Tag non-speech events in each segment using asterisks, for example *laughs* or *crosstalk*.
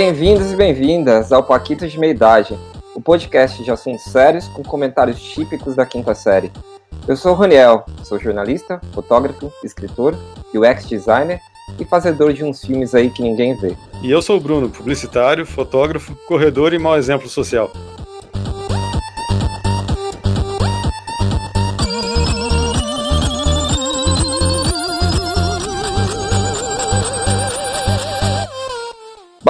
Bem-vindos e bem-vindas ao Paquitos de Meia Idade, o podcast de assuntos sérios com comentários típicos da quinta série. Eu sou o Roniel, sou jornalista, fotógrafo, escritor, UX designer e fazedor de uns filmes aí que ninguém vê. E eu sou o Bruno, publicitário, fotógrafo, corredor e mau exemplo social.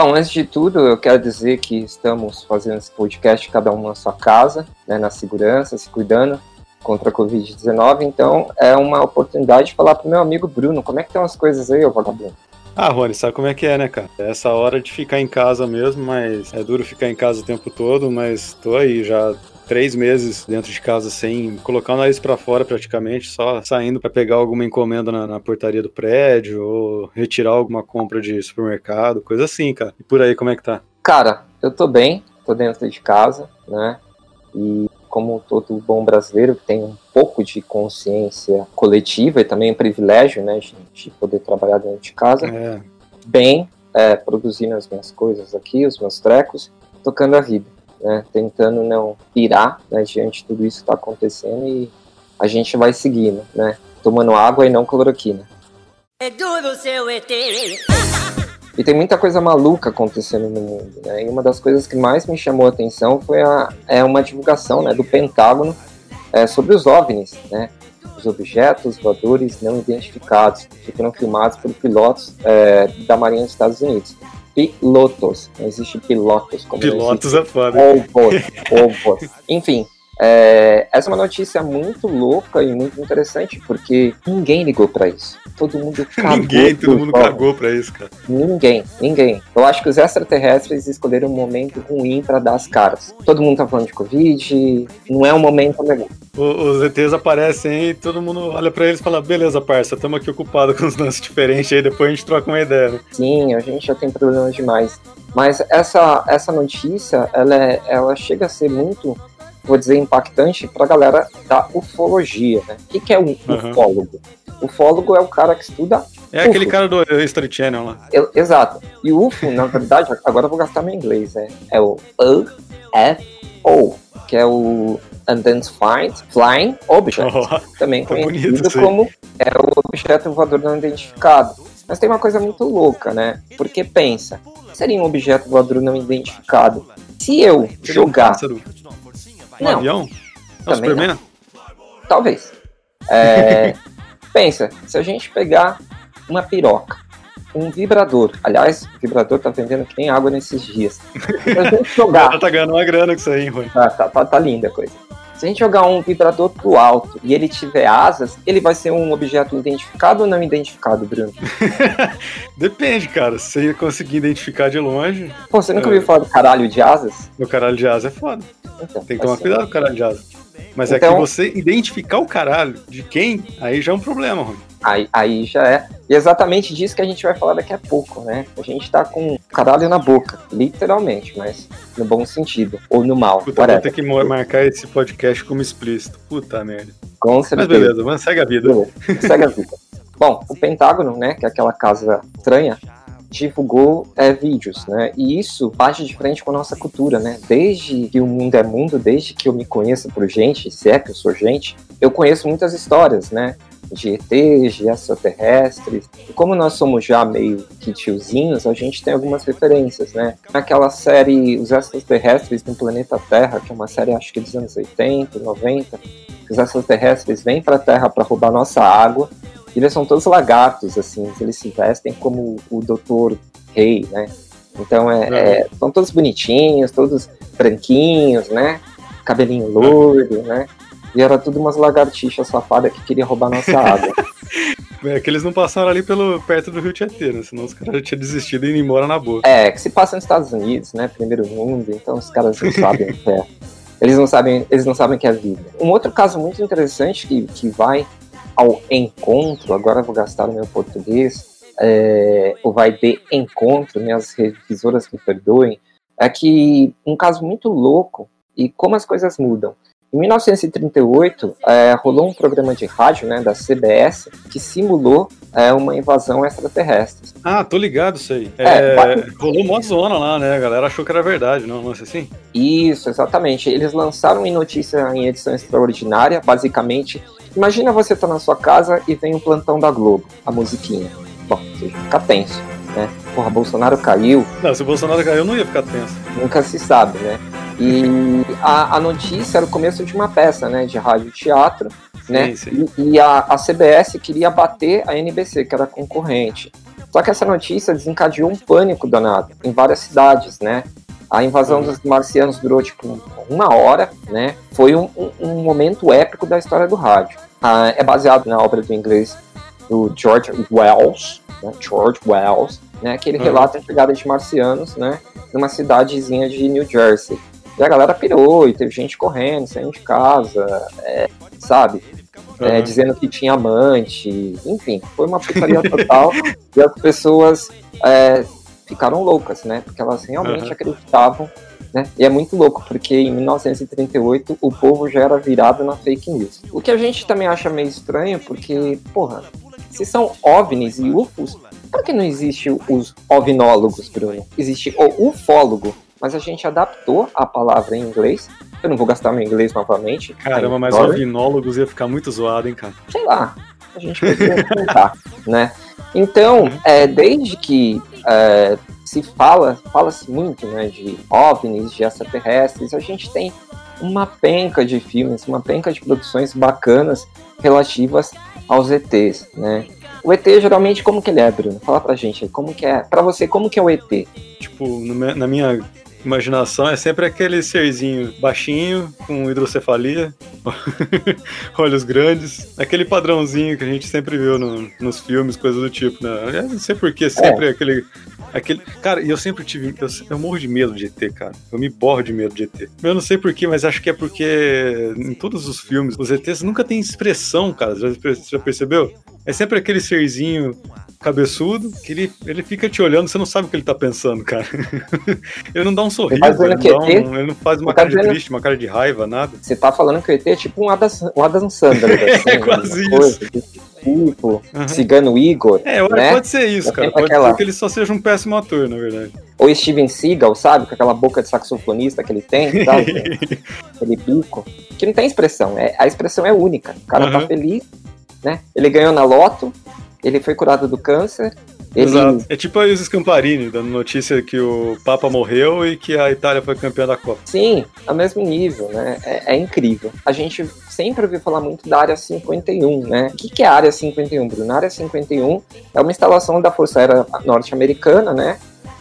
Bom, antes de tudo, eu quero dizer que estamos fazendo esse podcast cada um na sua casa, né, na segurança, se cuidando contra a Covid-19. Então, é uma oportunidade de falar pro meu amigo Bruno, como é que estão as coisas aí, ô vagabundo? Ah, Rony, sabe como é que é, né, cara? É essa hora de ficar em casa mesmo, mas é duro ficar em casa o tempo todo, mas tô aí já três meses dentro de casa sem colocar o nariz para fora praticamente, só saindo para pegar alguma encomenda na, na, portaria do prédio ou retirar alguma compra de supermercado, coisa assim, cara. E por aí, como é que tá? Cara, eu tô bem, tô dentro de casa, né? E como todo bom brasileiro que tem um pouco de consciência coletiva e também um privilégio, né, de, de poder trabalhar dentro de casa, é. bem, é, produzindo as minhas coisas aqui, os meus trecos, tocando a vida né, tentando não pirar né, diante de tudo isso que está acontecendo e a gente vai seguindo, né, tomando água e não cloroquina. É duro seu ET. E tem muita coisa maluca acontecendo no mundo, né? E uma das coisas que mais me chamou a atenção foi a, é uma divulgação né, do Pentágono é, sobre os OVNIs, né? Os objetos voadores não identificados que foram filmados por pilotos é, da Marinha dos Estados Unidos pilotos. Não existe pilotos. Como pilotos é foda. Ovos, ovos. Enfim, é, essa é uma notícia muito louca e muito interessante, porque ninguém ligou para isso. Todo mundo *laughs* cagou. ninguém, todo mundo cagou pra isso, cara. Ninguém, ninguém. Eu acho que os extraterrestres escolheram um momento ruim para dar as caras. Todo mundo tá falando de Covid, não é um momento legal. Os ETs aparecem e todo mundo olha para eles e fala: beleza, parça, estamos aqui ocupados *laughs* com os lances diferentes aí, depois a gente troca uma ideia. Né? Sim, a gente já tem problemas demais. Mas essa, essa notícia, ela, é, ela chega a ser muito vou dizer, impactante para a galera da ufologia. Né? O que, que é um uhum. ufólogo? Ufólogo é o cara que estuda. É UFO. aquele cara do History Channel lá. Eu, exato. E o UFO, na verdade, *laughs* agora eu vou gastar meu inglês, né? É o UFO, que é o Unidentified Flying Object, oh, também tá conhecido como é o objeto voador não identificado. Mas tem uma coisa muito louca, né? Porque pensa, seria um objeto voador não identificado. Se eu jogar um não. avião? É o Superman? Não. Talvez. É, *laughs* pensa, se a gente pegar uma piroca, um vibrador, aliás, o vibrador tá vendendo que nem água nesses dias. Se a gente *laughs* jogar. tá ganhando uma grana com isso aí, Rui. Tá, tá, tá, tá linda a coisa. Se a gente jogar um vibrador pro alto e ele tiver asas, ele vai ser um objeto identificado ou não identificado, Bruno? *laughs* Depende, cara. Se você conseguir identificar de longe. Pô, você nunca é... ouviu falar do caralho de asas? O caralho de asas é foda. Então, Tem que tomar ser. cuidado com o caralho de asas. Mas então... é que então- você identificar o caralho de quem, aí já é um problema, Rony. Aí, aí já é. E exatamente disso que a gente vai falar daqui a pouco, né? A gente tá com o caralho na boca, literalmente, mas no bom sentido. Ou no mal. Puta, vou ter que marcar esse podcast como explícito. Puta merda. Com certeza. Mas beleza, vamos, segue a vida. Beleza, segue a vida. *laughs* Bom, o Pentágono, né, que é aquela casa estranha, divulgou é, vídeos, né? E isso bate de frente com a nossa cultura, né? Desde que o mundo é mundo, desde que eu me conheço por gente, se é que eu sou gente, eu conheço muitas histórias, né? de ETs, de extraterrestres. E como nós somos já meio que tiozinhos, a gente tem algumas referências, né? Naquela série Os Extraterrestres no Planeta Terra, que é uma série acho que dos anos 80, 90, os extraterrestres vêm para a Terra para roubar nossa água eles são todos lagartos, assim, eles se vestem como o Doutor Rei, né? Então é, é, são todos bonitinhos, todos branquinhos, né? Cabelinho loiro, né? E era tudo umas lagartixas safadas que queria roubar nossa água. *laughs* É que eles não passaram ali pelo, perto do Rio Tietê, né? Senão os caras já tinham desistido e ido embora na boa. É, que se passa nos Estados Unidos, né? Primeiro mundo, então os caras não sabem o que é. Eles não sabem, eles não sabem o que é vida. Um outro caso muito interessante que, que vai ao encontro, agora vou gastar o meu português, é, ou vai de encontro, minhas revisoras me perdoem, é que um caso muito louco e como as coisas mudam. Em 1938, é, rolou um programa de rádio né, da CBS que simulou é, uma invasão extraterrestre. Ah, tô ligado isso aí. É, é, rolou uma zona lá, né? A galera achou que era verdade, não, não é assim? Isso, exatamente. Eles lançaram em notícia em edição extraordinária, basicamente. Imagina você tá na sua casa e vem o um plantão da Globo, a musiquinha. Bom, você fica tenso, né? Porra, Bolsonaro caiu. Não, se o Bolsonaro caiu, não ia ficar tenso. Nunca se sabe, né? E a, a notícia era o começo de uma peça, né, de rádio teatro, né? Sim, sim. E, e a, a CBS queria bater a NBC, que era concorrente. Só que essa notícia desencadeou um pânico danado em várias cidades, né? A invasão dos marcianos durou tipo uma hora, né? Foi um, um, um momento épico da história do rádio. Ah, é baseado na obra do inglês do George Wells, né? George Wells, né? Que ele uhum. relata a chegada de marcianos, né? Numa cidadezinha de New Jersey. E a galera pirou, e teve gente correndo, saindo de casa, é, sabe? É, dizendo que tinha amante, enfim, foi uma putaria *laughs* total e as pessoas é, ficaram loucas, né? Porque elas realmente uhum. acreditavam, né? E é muito louco, porque em 1938 o povo já era virado na fake news. O que a gente também acha meio estranho, porque, porra, se são OVNIs e UFOs, por que não existe os ovinólogos, Bruno? Existe o ufólogo, mas a gente adaptou a palavra em inglês. Eu não vou gastar meu inglês novamente. Caramba, mas ovinólogos ia ficar muito zoado, hein, cara? Sei lá, a gente poderia tentar, né? Então, é, desde que é, se fala, fala-se muito, né, de OVNIs, de extraterrestres, a gente tem uma penca de filmes, uma penca de produções bacanas relativas aos ETs, né? O ET geralmente como que ele é, Bruno? Fala pra gente aí, como que é, pra você, como que é o ET? Tipo, na minha imaginação é sempre aquele serzinho baixinho, com hidrocefalia, *laughs* olhos grandes, aquele padrãozinho que a gente sempre viu no, nos filmes, coisas do tipo, né? Eu não sei porquê, sempre é. aquele. aquele Cara, e eu sempre tive. Eu, eu, morro de medo de ET, cara. Eu me borro de medo de ET. Eu não sei porquê, mas acho que é porque em todos os filmes, os ETs nunca têm expressão, cara. Já, já percebeu? É sempre aquele serzinho cabeçudo que ele, ele fica te olhando, você não sabe o que ele tá pensando, cara. *laughs* ele não dá um sorriso, ele, ele, não, um, ele não, faz uma tá cara de triste, uma cara de raiva, nada. Você tá falando que o ET é tipo um Adam, um Adam Sandler, *laughs* assim, é quase isso. tipo, uhum. Cigano Igor. É, né? pode ser isso, cara. Pode aquela... ser que ele só seja um péssimo ator, na verdade. Ou Steven Seagal, sabe? Com aquela boca de saxofonista que ele tem, sabe? *laughs* aquele bico. Que não tem expressão. É, a expressão é única. O cara uhum. tá feliz, né? Ele ganhou na loto, ele foi curado do câncer. Ele... Exato. É tipo aí os Scamparini, dando notícia que o Papa morreu e que a Itália foi campeã da Copa. Sim, ao mesmo nível, né? É, é incrível. A gente sempre ouviu falar muito da Área 51, né? O que, que é a Área 51, Bruno? A Área 51 é uma instalação da Força Aérea Norte-Americana, né?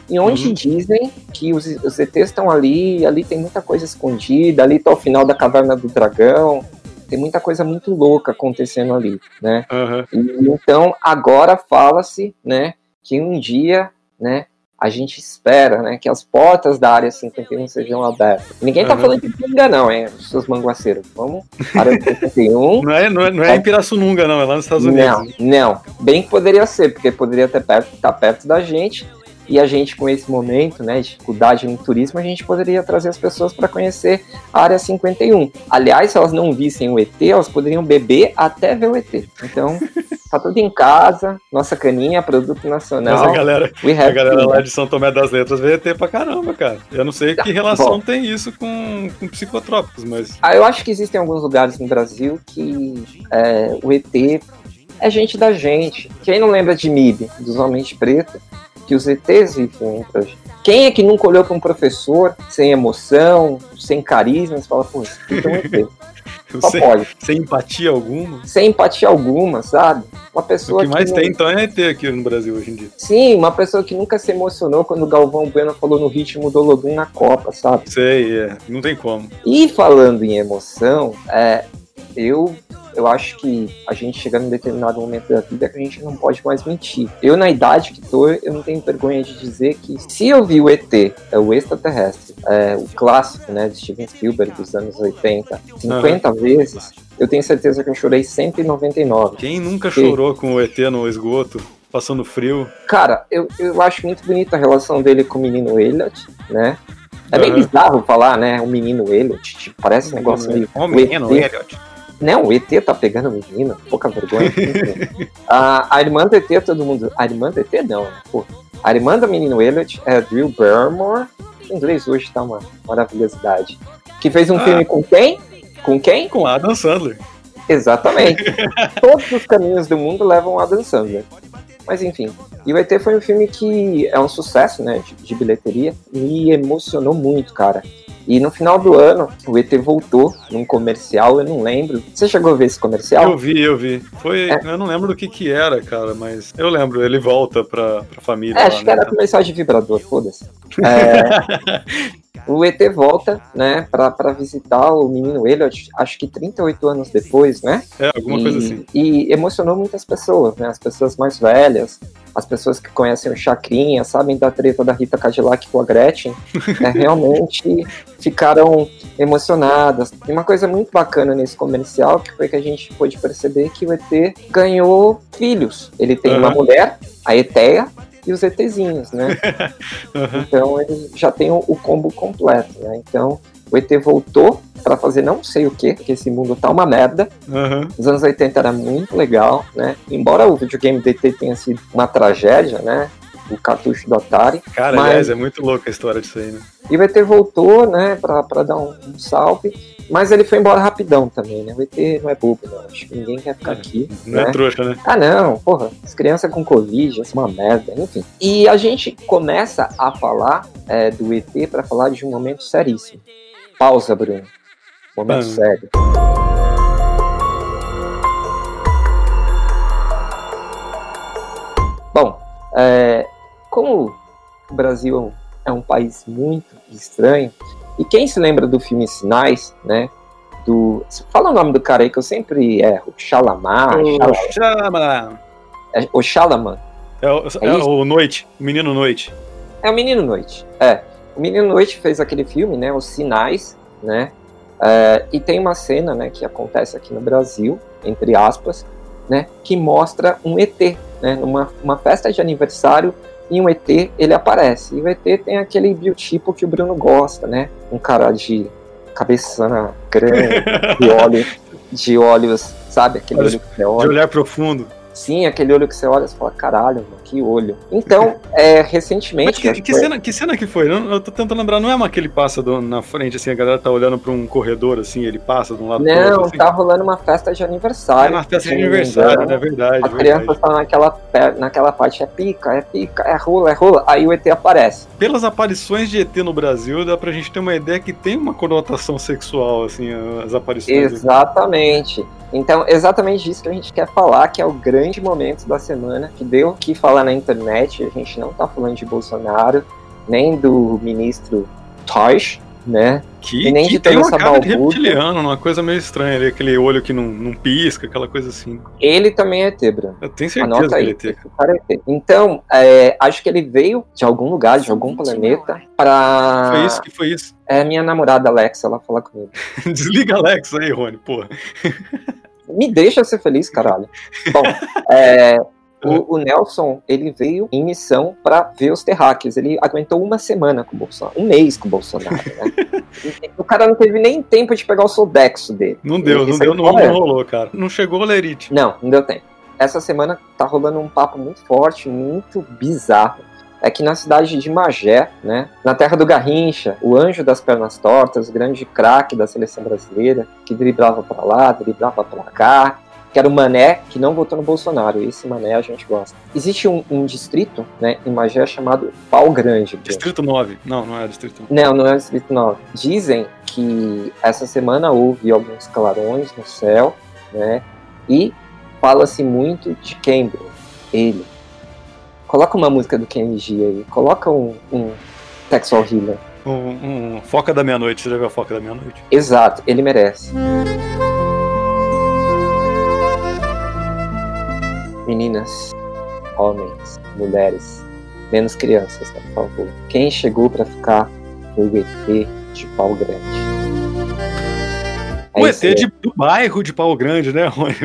E onde uhum. dizem que os, os ETs estão ali, ali tem muita coisa escondida, ali está o final da Caverna do Dragão, tem muita coisa muito louca acontecendo ali, né? Uhum. E, então agora fala-se, né, que um dia, né, a gente espera, né, que as portas da área 51 sejam abertas. Ninguém tá uhum. falando de pinga, não, hein, seus manguaceiros. Vamos, área 51. não é, não é, não é em Pirassununga, não, é lá nos Estados Unidos. Não, não. Bem que poderia ser, porque poderia ter perto, estar tá perto da gente e a gente, com esse momento, né, dificuldade no turismo, a gente poderia trazer as pessoas para conhecer a Área 51. Aliás, se elas não vissem o ET, elas poderiam beber até ver o ET. Então, *laughs* tá tudo em casa, nossa caninha, produto nacional. Mas a galera, a galera lá de São Tomé das Letras vê ET pra caramba, cara. Eu não sei que relação Bom, tem isso com, com psicotrópicos, mas. Ah, eu acho que existem alguns lugares no Brasil que é, o ET é gente da gente. Quem não lembra de MIB, dos Homens Pretos? Que os ETs vivem entre a gente. Quem é que nunca olhou para um professor sem emoção, sem carisma, e fala, pô, isso é um ET. *laughs* Só sem, pode. sem empatia alguma. Sem empatia alguma, sabe? Uma O pessoa que mais não- tem, então, é ET aqui no Brasil hoje em dia. Sim, uma pessoa que nunca se emocionou quando o Galvão Bueno falou no ritmo do Olodum na Copa, sabe? Sei, é. Não tem como. E falando em emoção, é, eu, eu acho que a gente chega num determinado momento da vida que a gente não pode mais mentir. Eu, na idade que tô, eu não tenho vergonha de dizer que se eu vi o ET, é o extraterrestre, é, o clássico, né, de Steven Spielberg dos anos 80, 50 vezes, eu tenho certeza que eu chorei 199. Quem nunca Sim. chorou com o ET no esgoto, passando frio? Cara, eu, eu acho muito bonita a relação dele com o menino Elliot, né? É bem bizarro falar, né? O menino Elliot, tipo, parece um negócio meio. O menino, ET. Elliot. Não, o ET tá pegando o menino, pouca vergonha. *laughs* A, a irmã do ET, todo mundo. A irmã do ET não, né? Pô, a irmã do menino Elliot é a Drew Barrymore. O inglês hoje tá uma maravilhosidade. Que fez um Ah. filme com quem? Com quem? Com Adam Sandler. Exatamente. *laughs* Todos os caminhos do mundo levam a Adam Sandler. Mas enfim. E o ET foi um filme que é um sucesso, né, de, de bilheteria. Me emocionou muito, cara. E no final do ano, o ET voltou num comercial, eu não lembro. Você chegou a ver esse comercial? Eu vi, eu vi. Foi, É. eu não lembro do que que era, cara, mas eu lembro, ele volta pra, pra família É, lá, acho que né? era comercial de vibrador, foda-se. *laughs* É, *laughs* o ET volta, né, pra, pra visitar o menino Elliot, acho que 38 anos depois, né? É, alguma e, coisa assim. E emocionou muitas pessoas, né? As pessoas mais velhas, as pessoas que conhecem o Chacrinha, sabem da treta da Rita Cadillac com a Gretchen, né, *laughs* realmente ficaram emocionadas. E uma coisa muito bacana nesse comercial que foi que a gente pôde perceber que o ET ganhou filhos. Ele tem uma Aham. mulher, a Eteia, e os ETzinhos, né? Aham. *laughs* Então ele já tem o, o combo completo, né? Então o ET voltou pra fazer não sei o que, porque esse mundo tá uma merda. Aham. Os anos 80 era muito legal, né? Embora o videogame do ET tenha sido uma tragédia, né? O cartucho do Atari. Cara, Mas- aliás, é muito louca a história disso aí, né? E o ET voltou, né, pra, pra dar um, um salve. Mas ele foi embora rapidão também, né? O ET não é bobo, não. Acho que ninguém quer ficar aqui. Não né? é trouxa, né? Ah, não, porra, as crianças com Covid, isso é uma merda, enfim. E a gente começa a falar é, do ET para falar de um momento seríssimo. Pausa, Bruno. Momento Ah. sério. Bom, é, como o Brasil é um país muito estranho, e quem se lembra do filme Sinais, né? Do. Fala o nome do cara aí que eu sempre erro. Xalamar, Shyamalan. é, o Xalaman. É, o, É é o Noite, o Menino Noite. É o Menino Noite. É. O Menino Noite fez aquele filme, né? Os Sinais, né? É, e tem uma cena, né, que acontece aqui no Brasil, entre aspas, né? Que mostra um ET, né? Numa uma festa de aniversário e um ET, ele aparece. E o ET tem aquele biotipo que o Bruno gosta, né? Um cara de cabeçana grande, *laughs* de olhos, de olhos, sabe? Aquele Olhos olho que você De olha. olhar profundo. Sim, aquele olho que você olha e fala, caralho, mano, que olho. Então, é, recentemente. Mas que, que foi- cena, que cena que foi? Eu, eu tô tentando lembrar, não é uma que ele passa do- na frente, assim, a galera tá olhando pra um corredor, assim, ele passa de um lado pro Não, outro, assim. tá rolando uma festa de É aniversário. na festa se de não aniversário, engano. é verdade. A é criança verdade. tá naquela, naquela parte, é pica, é pica, é rola, é rola. Aí o ET aparece. Pelas aparições de ET no Brasil, dá pra gente ter uma ideia que tem uma conotação sexual, assim, as aparições. Exatamente. Então, exatamente isso que a gente quer falar, que é o grande momento da semana, que deu o que falar na internet. A gente não tá falando de Bolsonaro, nem do ministro Tosh, né? Que, E nem que de tem uma essa cara de reptiliano, uma coisa meio estranha ali, aquele olho que não, não pisca, aquela coisa assim. Ele também é Bruno. Eu tenho certeza Anota que aí. ele cara é ET. Então, é, acho que ele veio de algum lugar, de algum planeta, pra Foi isso que foi isso. é minha namorada Alexa lá falar comigo. *laughs* Desliga Alex aí, Rony, porra. Me deixa ser feliz, caralho. Bom, *laughs* é, o, o Nelson, ele veio em missão pra ver os terráqueos. Ele aguentou uma semana com o Bolsonaro, um mês com o Bolsonaro, né? *laughs* o cara não teve nem tempo de pegar o Sodexo dele. Não deu, não Isso deu, não, não rolou, cara. Não chegou o Lerite. Não, não deu tempo. Essa semana tá rolando um papo muito forte, muito bizarro. É que na cidade de Magé, né, na terra do Garrincha, o anjo das pernas tortas, o grande craque da seleção brasileira, que driblava pra lá, driblava pra cá, que era o Mané que não votou no Bolsonaro. Esse Mané a gente gosta. Existe um, um distrito, né, em Magé chamado Pau Grande. Distrito 9. Não, não é Distrito 9. Não, não é Distrito 9. Dizem que essa semana houve alguns clarões no céu, né? E fala-se muito de quem, Bruno? Ele. Coloca uma música do KNG aí. Coloca um, um Texal Healer. Um, um Foca da Meia-Noite. Você já viu a Foca da Meia-Noite? Exato, ele merece. Meninas, homens, mulheres, menos crianças, tá, por favor. Quem chegou pra ficar foi o ET de pau grande. É O ET de, do bairro de Pau Grande, né, Rony?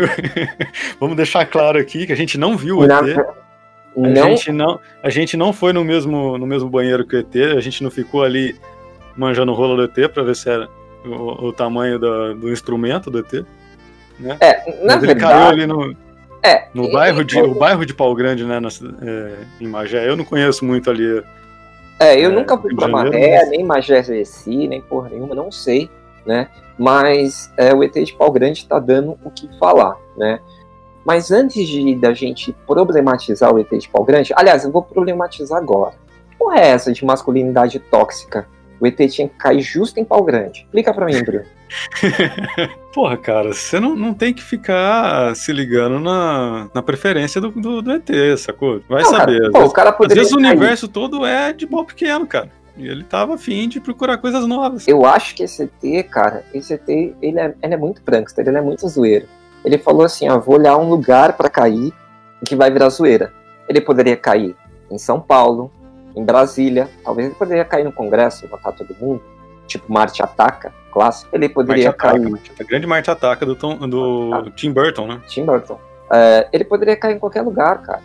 *laughs* Vamos deixar claro aqui que a gente não viu o Na- ET. A não, gente não, a gente não foi no mesmo, no mesmo banheiro que o ET, a gente não ficou ali manjando o rolo do ET pra ver se era o, o tamanho da- do instrumento do ET. é, na Mas ele caiu verdade, ali no, é, no bairro de, o bairro de Pau Grande, né, na é, em Magé. Eu não conheço muito ali. É, eu É, nunca fui Janeiro, Maré, mas- nem Magé Reci, nem porra nenhuma, não sei, né? Mas é, o ET de Pau Grande tá dando o que falar, né? Mas antes de da gente problematizar o ET de Pau Grande, aliás, eu vou problematizar agora. Porra é essa de masculinidade tóxica? O ET tinha que cair justo em Pau Grande. Explica pra mim, Bruno. *laughs* Porra, cara, você não, não tem que ficar se ligando na, na preferência do, do, do ET, sacou? Vai Não, cara, saber. às pô, vezes- o cara Às vezes o cair. universo todo é de pau pequeno, cara. E ele tava afim de procurar coisas novas. Eu acho que esse ET, cara, esse ET, ele é, ele é muito prankster, ele é muito zoeiro. Ele falou assim, ó, vou olhar um lugar pra cair que vai virar zoeira. Ele poderia cair em São Paulo, em Brasília, talvez ele poderia cair no Congresso, matar todo mundo, tipo Marte Ataca, clássico. Ele poderia Marte cair Ataca. grande Marte Ataca do, Tom, do Tim Burton, né? Tim Burton. É, ele poderia cair em qualquer lugar, cara.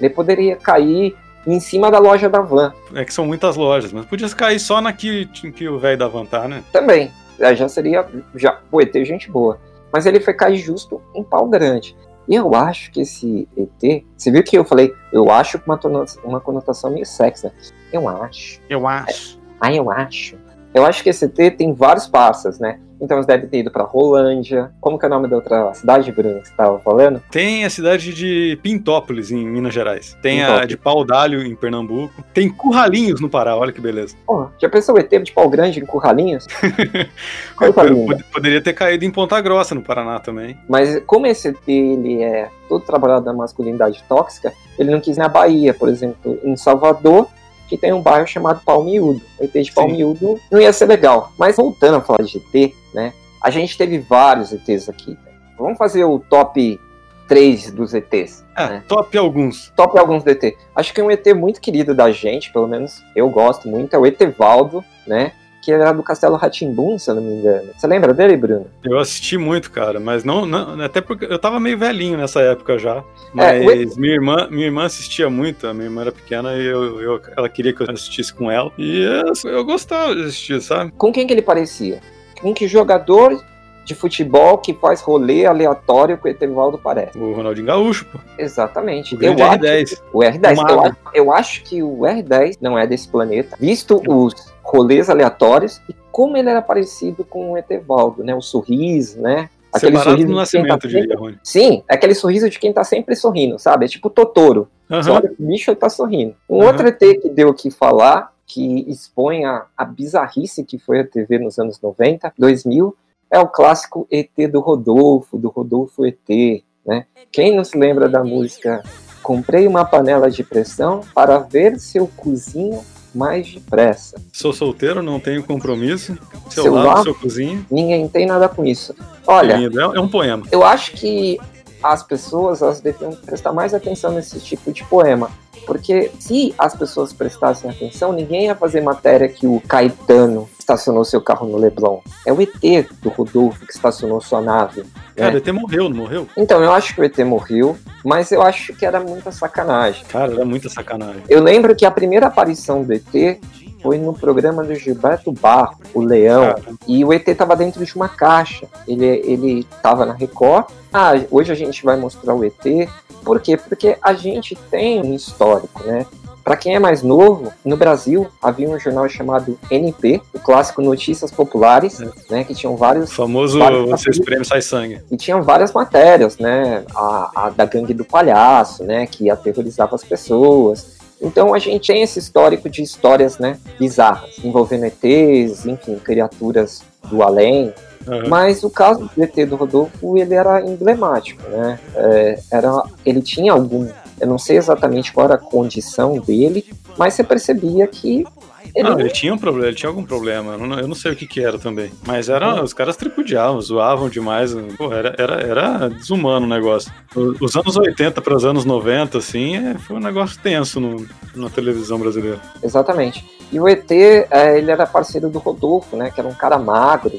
Ele poderia cair em cima da loja da van, É que são muitas lojas, mas podia cair só na que, que o velho da van tá, né? também. É, já seria, já, ET é gente boa. Mas ele foi cair justo em pau grande. E eu acho que esse ET, você viu que eu falei, eu acho com uma, conotação meio sexy, né? Eu acho. Eu acho. Ah, eu acho. Eu acho que esse ET tem vários passos, né? Então eles devem ter ido pra Rolândia. Como que é o nome da outra cidade, Bruno, que você tava falando? Tem a cidade de Pintópolis, em Minas Gerais. Tem a Pintópolis. de Pau d'Alho, em Pernambuco. Tem Curralinhos no Pará, olha que beleza. Porra, já pensou o ET de pau grande em Curralinhos? *laughs* Pod- Poderia ter caído em Ponta Grossa, no Paraná também. Mas como esse ET ele é todo trabalhado na masculinidade tóxica, ele não quis ir na Bahia, por exemplo, em Salvador, que tem um bairro chamado Palmiúdo. O ET de Palmiúdo não ia ser legal. Mas voltando a falar de ET, né? A gente teve vários ETs aqui. Vamos fazer o top 3 dos ETs. Ah, né? top alguns. Top alguns do ET. Acho que um ET muito querido da gente, pelo menos eu gosto muito, é o Etevaldo, né? Que era do Castelo Ratimbum, se eu não me engano. Você lembra dele, Bruno? Eu assisti muito, cara, mas não, não- até porque eu tava meio velhinho nessa época já. É, Mas minha irmã, minha irmã assistia muito, a minha irmã era pequena e eu, eu- ela queria que eu assistisse com ela. E eu, eu gostava de assistir, sabe? Com quem que ele parecia? Com que jogador de futebol que faz rolê aleatório que o Etevaldo parece? O Ronaldinho Gaúcho, pô. Exatamente. O eu R10. Acho, o R10. O Eu, eu acho que o R10 não é desse planeta, visto os rolês aleatórios e como ele era parecido com o Etevaldo, né? O sorriso, né? Separado no de quem tá nascimento, sempre- diria. Sim, é aquele sorriso de quem tá sempre sorrindo, sabe? É tipo Totoro. Você Aham. olha pro bicho, ele tá sorrindo. Um Aham. outro ET que deu o que falar, que expõe a, a bizarrice que foi a TV nos anos 90, 2000, é o clássico ET do Rodolfo, do Rodolfo ET, né? Quem não se lembra da música Comprei uma panela de pressão para ver se eu cozinho mais depressa. Sou solteiro, não tenho compromisso. Seu, Seu lado, seu cozinho. Ninguém tem nada com isso. Olha. É, é um poema. eu acho que as pessoas elas deviam prestar mais atenção nesse tipo de poema. Porque se as pessoas prestassem atenção, ninguém ia fazer matéria que o Caetano estacionou seu carro no Leblon. É o ET do Rodolfo que estacionou sua nave. Cara, né? até morreu, não morreu? Então, eu acho que o ET morreu, mas eu acho que era muita sacanagem. Cara, era muita sacanagem. Eu lembro que a primeira aparição do ET foi no programa do Gilberto Barro, o Leão, Cara, e o ET tava dentro de uma caixa. Ele, ele tava na Record. Ah, hoje a gente vai mostrar o ET. Por quê? Porque a gente tem um histórico, né? Para quem é mais novo, no Brasil havia um jornal chamado NP, o clássico Notícias Populares, é. né, que tinham vários... O famoso vários Você Espreme Sai Sangue. E tinham várias matérias, né, a, a da gangue do palhaço, né, que aterrorizava as pessoas. Então a gente tem esse histórico de histórias, né, bizarras, envolvendo ETs, enfim, criaturas do além, Uhum. Mas o caso do ET do Rodolfo, ele era emblemático, né? É, era, ele tinha algum eu não sei exatamente qual era a condição dele, mas você percebia que ele, não, ele tinha um problema, ele tinha algum problema. Eu não, eu não sei o que, que era também. Mas era, hum. os caras tripudiavam, zoavam demais. Pô, era, era, era desumano o negócio. Os anos 80 para os anos 90, assim, é, foi um negócio tenso no, na televisão brasileira. Exatamente. E o ET, é, ele era parceiro do Rodolfo, né? Que era um cara magro,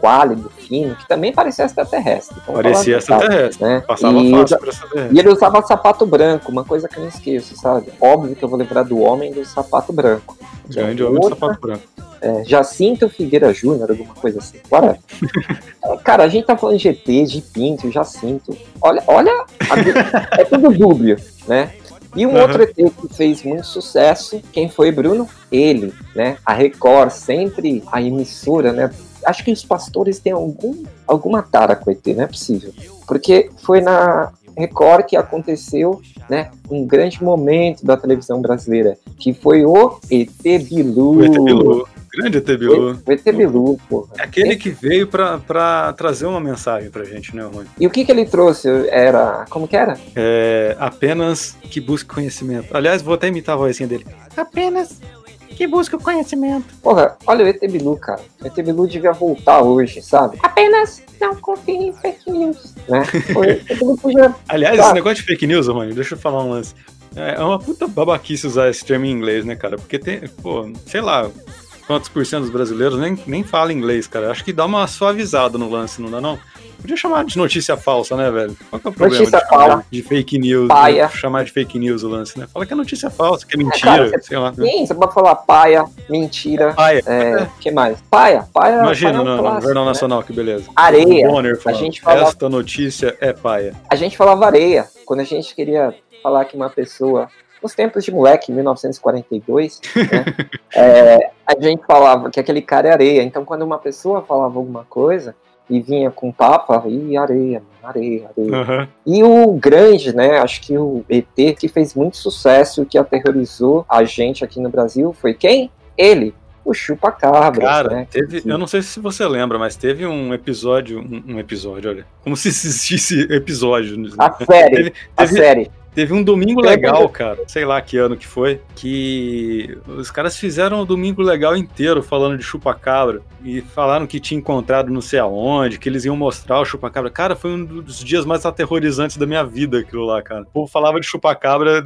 esquálido, fino, que também parecia extraterrestre. Parecia extraterrestre, né? Passava e fácil pra extraterrestre. E ele usava sapato branco, uma coisa que eu não esqueço, sabe? Óbvio que eu vou lembrar do homem do sapato branco. Grande homem do sapato branco. É, Jacinto Figueira Júnior, alguma coisa assim. Bora. *laughs* é, cara, a gente tá falando de GT, de Pinto, Jacinto. Olha, olha, a... *laughs* é tudo dúbio, né? E um uhum. outro ET que fez muito sucesso, quem foi, Bruno? Ele, né? A Record, sempre a emissora, né? Acho que os pastores têm algum, alguma tara com ET, não é possível. Porque foi na Record que aconteceu né, um grande momento da televisão brasileira, que foi o ET Bilu. O ET Bilu. Grande ET Bilu. O ET Bilu, porra. É aquele que veio pra, trazer uma mensagem pra gente, né, Rony? E o que que ele trouxe? Era. Como que era? É, apenas que busque conhecimento. Aliás, vou até imitar a vozinha dele. Apenas que busca o conhecimento. Porra, olha o ET Bilu, cara. O ET Bilu devia voltar hoje, sabe? Apenas não confie em fake news. Né? *laughs* podia... Aliás, esse negócio de fake news, mano, deixa eu falar um lance. É, é uma puta babaquice usar esse termo em inglês, né, cara? Porque tem, pô, sei lá, quantos por cento dos brasileiros nem, nem fala inglês, cara. Acho que dá uma suavizada no lance, não dá não? Podia chamar de notícia falsa, né, velho? Qual que é o problema notícia de, falsa. de fake news? Paia. Né? Chamar de fake news o lance, né? Fala que é notícia falsa, que é mentira, é, cara, sei lá. Sim, você pode falar paia, mentira. Paia. É, que mais? Paia, paia. Imagina paia no, clássico, no Jornal né? Nacional, que beleza. Areia. O Bonner falando, a gente falava... esta notícia é paia. A gente falava areia. Quando a gente queria falar que uma pessoa nos tempos de moleque, 1942, né, *laughs* é, a gente falava que aquele cara é areia. Então, quando uma pessoa falava alguma coisa, e vinha com tapa e areia, areia, areia. Uhum. E o grande, né, acho que o ET que fez muito sucesso, que aterrorizou a gente aqui no Brasil, foi quem? Ele, o chupa-cabra. Cara, né? teve, eu não sei se você lembra, mas teve um episódio, um, um episódio, olha, como se existisse episódio. A série, teve, a teve, série. Teve um domingo legal, cara, sei lá que ano que foi, que os caras fizeram um domingo legal inteiro falando de chupacabra e falaram que tinha encontrado não sei aonde, que eles iam mostrar o chupacabra. Cara, foi um dos dias mais aterrorizantes da minha vida aquilo lá, cara. O povo falava de chupacabra,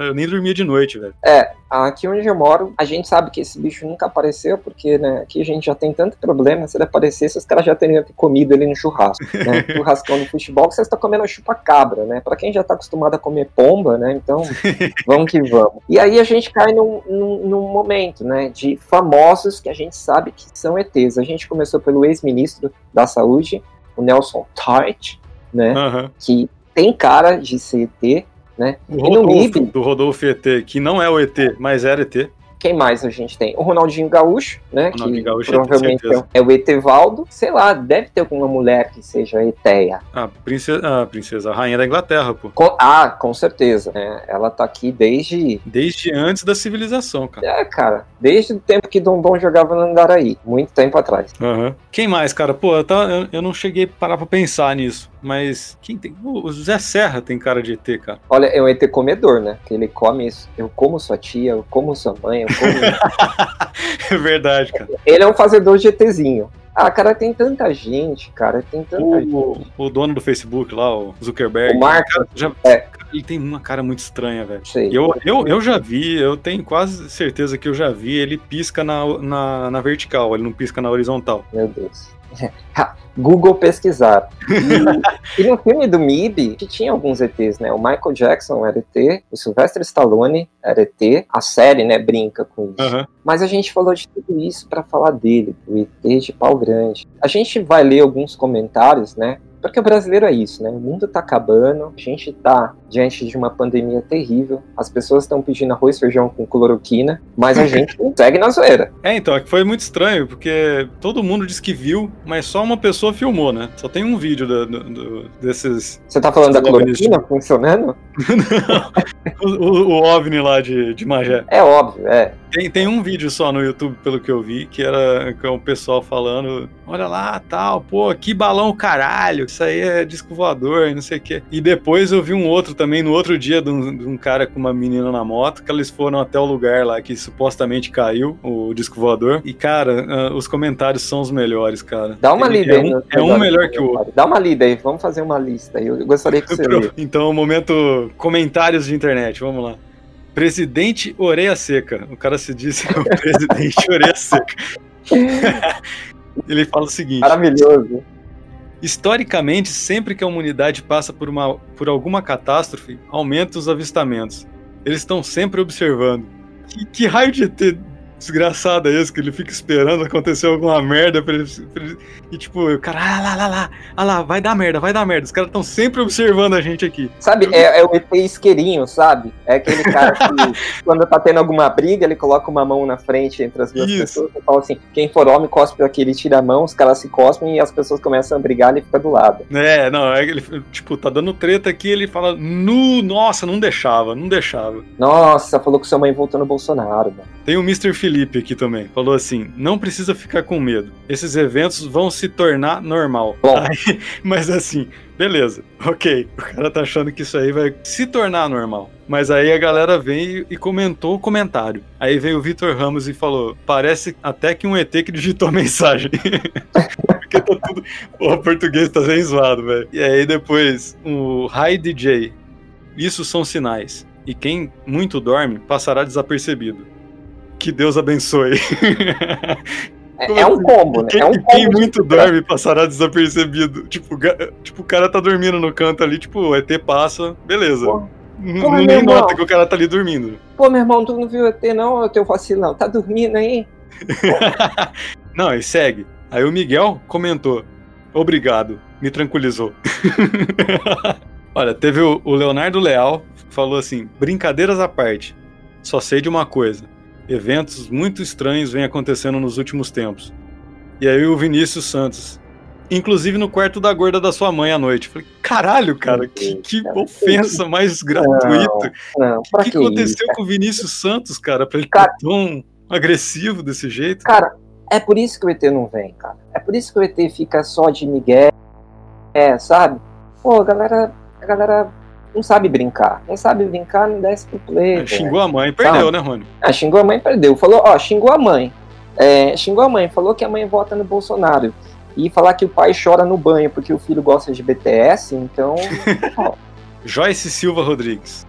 eu nem dormia de noite, velho. É, aqui onde eu moro, a gente sabe que esse bicho nunca apareceu, porque, né, aqui a gente já tem tanto problema, se ele aparecesse, os caras já teriam comido ele no churrasco, né? *laughs* Churrascão no futebol, que vocês estão comendo chupacabra, né? Pra quem já tá acostumado a comer comer pomba, né? Então, *laughs* vamos que vamos. E aí a gente cai num, num, num, momento, né, de famosos que a gente sabe que são ETs. A gente começou pelo ex-ministro da Saúde, o Nelson Tart, né? Uhum. Que tem cara de ser ET, né? O no MIB, do Rodolfo ET, que não é o ET, mas era ET. Quem mais a gente tem? O Ronaldinho Gaúcho, né? Ronaldinho que Gaúcho, provavelmente é o Etevaldo. Sei lá, deve ter alguma mulher que seja Eteia. A princesa, a princesa, a rainha da Inglaterra, pô. Com, ah, com certeza. Né? Ela tá aqui desde. Desde antes da civilização, cara. É, cara. Desde o tempo que Dom Dom jogava no Andaraí. Muito tempo atrás. Uhum. Quem mais, cara? Pô, eu, eu, eu não cheguei a parar pra pensar nisso. Mas quem tem. O José Serra tem cara de ET, cara. Olha, é um ET comedor, né? Que ele come isso. Eu como sua tia, eu como sua mãe, eu como. *laughs* é verdade, cara. Ele é um fazedor de ETzinho. Ah, cara, tem tanta gente, cara, tem tanta o, gente. O dono do Facebook lá, o Zuckerberg. O Mark. Já, é. Ele tem uma cara muito estranha, velho. Eu, eu, eu já vi, eu tenho quase certeza que eu já vi, ele pisca na, na, na vertical, ele não pisca na horizontal. Meu Deus. *laughs* Google pesquisar. *laughs* E, e, no filme do MIB, que tinha alguns ETs, né? O Michael Jackson era ET, o Sylvester Stallone era ET, a série, né, brinca com isso. Uhum. Mas a gente falou de tudo isso para falar dele, do ET de pau grande. A gente vai ler alguns comentários, né? Porque o brasileiro é isso, né? O mundo tá acabando, a gente tá diante de uma pandemia terrível. As pessoas estão pedindo arroz e feijão com cloroquina, mas a gente *laughs* segue na zoeira. É, então, é que foi muito estranho, porque todo mundo disse que viu, mas só uma pessoa filmou, né? Só tem um vídeo do, do- desses. Você tá falando da cloroquina funcionando? *laughs* o, o, o OVNI lá de, de Magé. É óbvio, é. Tem, tem um vídeo só no YouTube, pelo que eu vi, que era é o pessoal falando: olha lá, tal, pô, que balão caralho, isso aí é disco voador e não sei o quê. E depois eu vi um outro também, no outro dia, de um, de um cara com uma menina na moto, que eles foram até o lugar lá que supostamente caiu o disco voador. E, cara, ah, os comentários são os melhores, cara. Dá uma Ele- lida é aí. um, nos é um melhor que o outro. Dá uma lida aí, vamos fazer uma lista aí. Eu gostaria que você *laughs* lê. Então, momento comentários de internet, vamos lá. Presidente Orelha Seca. O cara se disse *laughs* o presidente Orelha Seca. *laughs* Ele fala o seguinte: Maravilhoso. Historicamente, sempre que a humanidade passa por, uma, por alguma catástrofe, aumenta os avistamentos. Eles estão sempre observando. Que, que raio de ET desgraçado é esse que ele fica esperando acontecer alguma merda pra ele, pra ele- E tipo, o cara, ah lá, lá, lá, ah lá, vai dar merda, vai dar merda. Os caras estão sempre observando a gente aqui. Sabe, é, é o ET isqueirinho, sabe? É aquele cara que, *laughs* quando tá tendo alguma briga, ele coloca uma mão na frente entre as duas Isso. pessoas e fala assim: quem for homem, cospe aqui, ele tira a mão, os caras se cospem e as pessoas começam a brigar ele fica do lado. É, não, é, ele, tipo, tá dando treta aqui, ele fala, nu, nossa, não deixava, não deixava. Nossa, falou que sua mãe voltou no Bolsonaro, mano. Tem o Mr. Felipe aqui também. Falou assim: não precisa ficar com medo. Esses eventos vão se tornar normal. Aí- *laughs* mas assim, beleza, ok. O cara tá achando que isso aí vai se tornar normal. Mas aí a galera veio e comentou o comentário. Aí veio o Vitor Ramos e falou: parece até que um ET que digitou a *laughs* mensagem. *laughs* Porque tá tudo. O português tá bem zoado, velho. E aí depois, o Hi DJ. Isso são sinais. E quem muito dorme passará desapercebido. Que Deus abençoe. É, é um combo, né? Quem, é um quem combo de- muito dorme passará desapercebido. Tipo, tipo, o cara tá dormindo no canto ali, tipo, o ET passa, beleza. Porra. N- Porra, Ninguém meu irmão. nota que o cara tá ali dormindo. Pô, meu irmão, tu não viu o ET, não, teu vacilão? Tá dormindo aí? *laughs* Não, e segue. Aí o Miguel comentou: Obrigado, me tranquilizou. *laughs* Olha, teve o, o Leonardo Leal que falou assim: brincadeiras à parte, só sei de uma coisa. Eventos muito estranhos vêm acontecendo nos últimos tempos. E aí o Vinícius Santos. Inclusive no quarto da gorda da sua mãe à noite. Falei, caralho, cara, que, que ofensa mais gratuita. O que, que, aconteceu isso? com o Vinícius Santos, cara, pra ele Cara- estar tão agressivo desse jeito? Cara, é por isso que o ET não vem, cara. É por isso que o ET fica só de Miguel, é, sabe? Pô, a galera, a galera não sabe brincar. Quem sabe brincar não desce pro play. velho. Xingou a mãe, perdeu, né, Rony? Ah, xingou a mãe, perdeu. Falou, ó, xingou a mãe. É, xingou a mãe, falou que a mãe vota no Bolsonaro. E falar que o pai chora no banho porque o filho gosta de BTS, então. *laughs* Joyce Silva Rodrigues.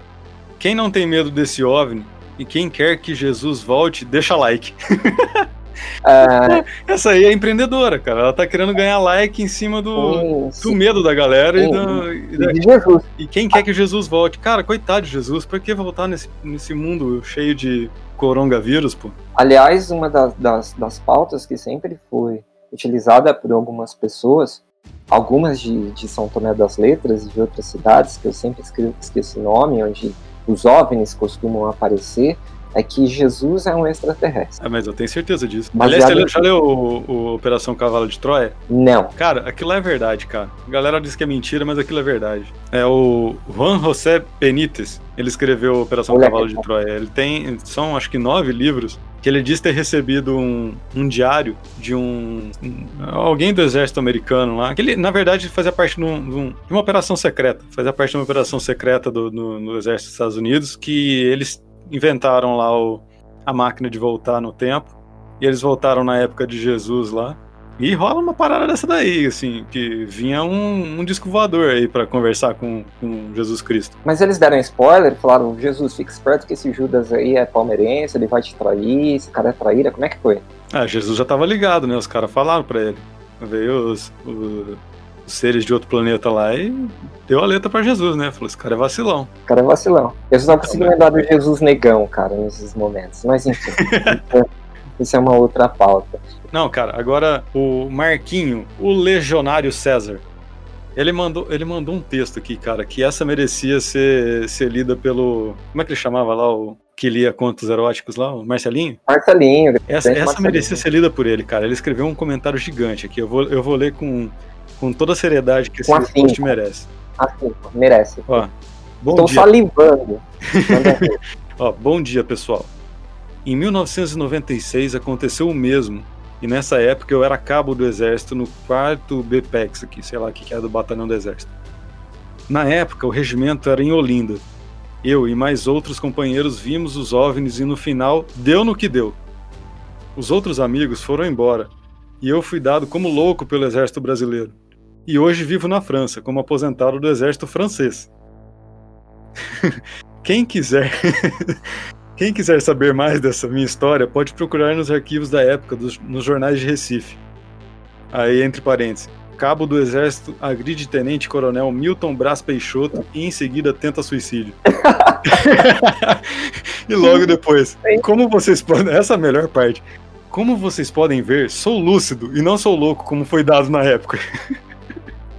Quem não tem medo desse OVNI e quem quer que Jesus volte, deixa like. *laughs* ah, *laughs* Essa aí é empreendedora, cara. Ela tá querendo ganhar like em cima do, sim, do sim. medo da galera e, Sim. da- e da- De Jesus. e quem quer que Jesus volte. Cara, coitado de Jesus, por que voltar nesse, nesse mundo cheio de coronavírus, pô? Aliás, uma das, das, das pautas que sempre foi utilizada por algumas pessoas, algumas de, de São Tomé das Letras e de outras cidades, que eu sempre esque- esqueço o nome, onde os OVNIs costumam aparecer, é que Jesus é um extraterrestre. Ah, mas eu tenho certeza disso. Baseado Aliás, você já leu o, o Operação Cavalo de Troia? Não. Cara, aquilo é verdade, cara. A galera diz que é mentira, mas aquilo é verdade. É o Juan José Benítez, ele escreveu Operação Olha Cavalo de Troia. Ele tem, são acho que nove livros, que ele diz ter recebido um, um diário de um, um- alguém do exército americano lá, que ele, na verdade, fazia parte de, um- de um- uma operação secreta, fazia parte de uma operação secreta do, no exército dos Estados Unidos, que eles inventaram lá o, a máquina de voltar no tempo, e eles voltaram na época de Jesus lá, e rola uma parada dessa daí, assim, que vinha um, um disco voador aí pra conversar com, com Jesus Cristo. Mas eles deram spoiler, falaram, Jesus, fica esperto que esse Judas aí é palmeirense, ele vai te trair, esse cara é traíra, como é que foi? Ah, Jesus já tava ligado, né? Os caras falaram pra ele. Veio os, os- os seres de outro planeta lá e deu a letra pra Jesus, né? Falou, esse cara é vacilão. O cara é vacilão. Eu só consigo lembrar do Jesus negão, cara, nesses momentos. Mas enfim, isso- *laughs* isso é uma outra pauta. Não, cara, agora o Marquinho, o legionário César. Ele mandou, ele mandou um texto aqui, cara, que essa merecia ser, ser lida pelo. Como é que ele chamava lá? O que lia contos eróticos lá? O Marcelinho? Marcelinho. Essa, essa Marcelinho. merecia ser lida por ele, cara. Ele escreveu um comentário gigante aqui. Eu vou, eu vou ler com, com toda a seriedade que esse Com post afinco. merece. Assim, merece. Ó, bom Estou dia. salivando. *laughs* Ó, bom dia, pessoal. Em 1996 aconteceu o mesmo. E nessa época eu era cabo do exército no quarto BPEX aqui, sei lá o que que é do batalhão do exército. Na época o regimento era em Olinda. Eu e mais outros companheiros vimos os OVNIs e no final deu no que deu. Os outros amigos foram embora e eu fui dado como louco pelo exército brasileiro. E hoje vivo na França como aposentado do exército francês. *laughs* Quem quiser *laughs* quem quiser saber mais dessa minha história, pode procurar nos arquivos da época, dos, nos jornais de Recife. Aí, entre parênteses, cabo do exército agride tenente coronel Milton Brás Peixoto e em seguida tenta suicídio. *laughs* e logo depois, como vocês podem... Essa é a melhor parte. Como vocês podem ver, sou lúcido e não sou louco como foi dado na época.